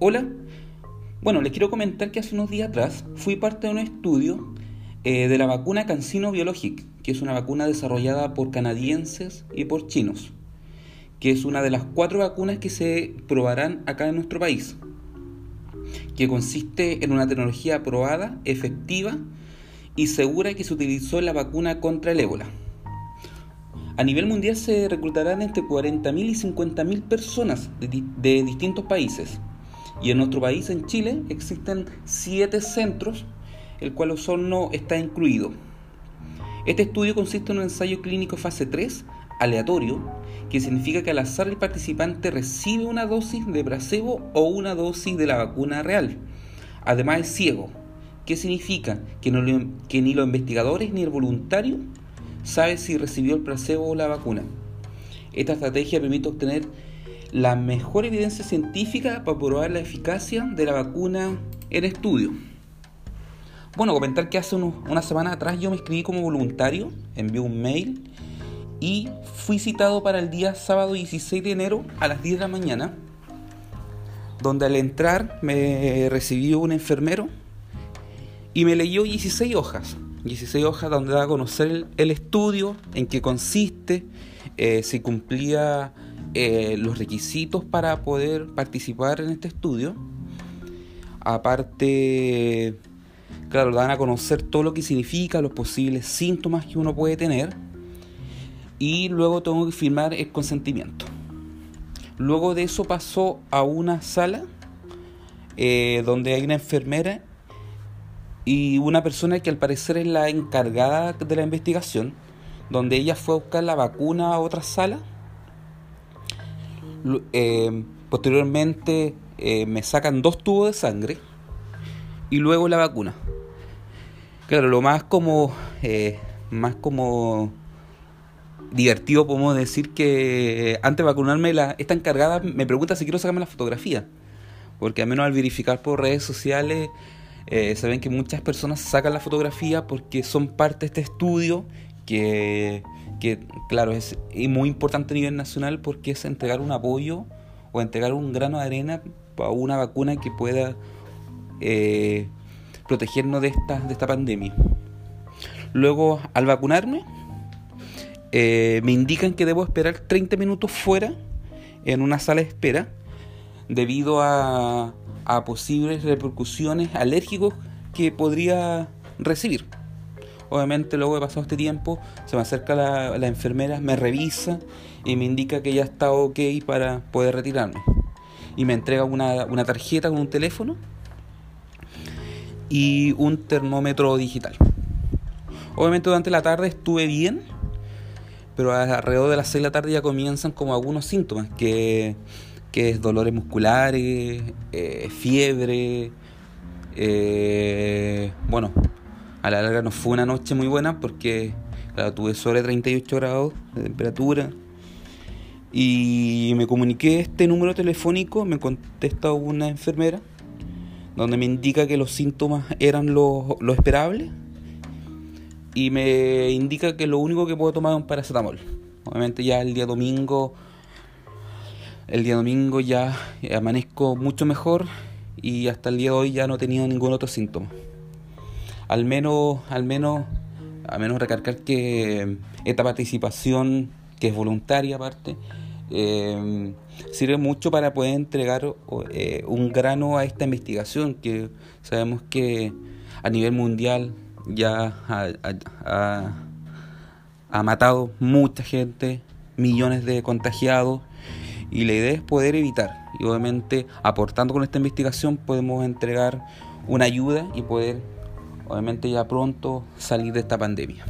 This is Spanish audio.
Hola, bueno, les quiero comentar que hace unos días atrás fui parte de un estudio eh, de la vacuna Cancino Biologic, que es una vacuna desarrollada por canadienses y por chinos, que es una de las cuatro vacunas que se probarán acá en nuestro país, que consiste en una tecnología probada, efectiva y segura que se utilizó en la vacuna contra el ébola. A nivel mundial se reclutarán entre 40.000 y 50.000 personas de, distintos países. Y en nuestro país, en Chile, existen 7 centros, el cual Osorno está incluido. Este estudio consiste en un ensayo clínico fase 3 aleatorio, que significa que al azar el participante recibe una dosis de placebo o una dosis de la vacuna real. Además es ciego. ¿Qué significa? Que, que ni los investigadores ni el voluntario sabe si recibió el placebo o la vacuna. Esta estrategia permite obtener la mejor evidencia científica para probar la eficacia de la vacuna en estudio. Bueno, comentar que hace una semana atrás yo me inscribí como voluntario, envié un mail y fui citado para el día sábado 16 de enero a las 10 de la mañana, donde al entrar me recibió un enfermero y me leyó 16 hojas. 16 hojas donde da a conocer el, estudio, en qué consiste, eh, si cumplía eh, los requisitos para poder participar en este estudio. Aparte, claro, dan a conocer todo lo que significa, los posibles síntomas que uno puede tener. Y luego tengo que firmar el consentimiento. Luego de eso pasó a una sala eh, donde hay una enfermera y una persona que al parecer es la encargada de la investigación, donde ella fue a buscar la vacuna a otra sala. Eh, posteriormente eh, me sacan dos tubos de sangre y luego la vacuna. Claro, lo más como, eh, más como divertido podemos decir que antes de vacunarme la, esta encargada me pregunta si quiero sacarme la fotografía, porque al menos al verificar por redes sociales saben que muchas personas sacan la fotografía porque son parte de este estudio que, claro, es muy importante a nivel nacional porque es entregar un apoyo o entregar un grano de arena para una vacuna que pueda eh, protegernos de esta, de esta pandemia. Luego, al vacunarme, eh, me indican que debo esperar 30 minutos fuera en una sala de espera debido a, a posibles repercusiones alérgicos que podría recibir. Obviamente luego de pasado este tiempo se me acerca la, enfermera, me revisa y me indica que ya está ok para poder retirarme. Y me entrega una, una tarjeta con un teléfono y un termómetro digital. Obviamente durante la tarde estuve bien, pero alrededor de las 6 de la tarde ya comienzan como algunos síntomas que que es dolores musculares, eh, fiebre. Eh, bueno, a la larga no fue una noche muy buena porque tuve sobre 38 grados de temperatura. Y me comuniqué este número telefónico, me contesta una enfermera, donde me indica que los síntomas eran lo, lo esperable y me indica que lo único que puedo tomar es un paracetamol. Obviamente ya el día domingo el día domingo ya amanezco mucho mejor y hasta el día de hoy ya no tenido ningún otro síntoma. Al menos, al menos, a menos recargar que esta participación, que es voluntaria aparte, eh, sirve mucho para poder entregar eh, un grano a esta investigación que sabemos que a nivel mundial ya ha matado mucha gente, millones de contagiados y la idea es poder evitar. Y obviamente aportando con esta investigación podemos entregar una ayuda y poder obviamente ya pronto salir de esta pandemia.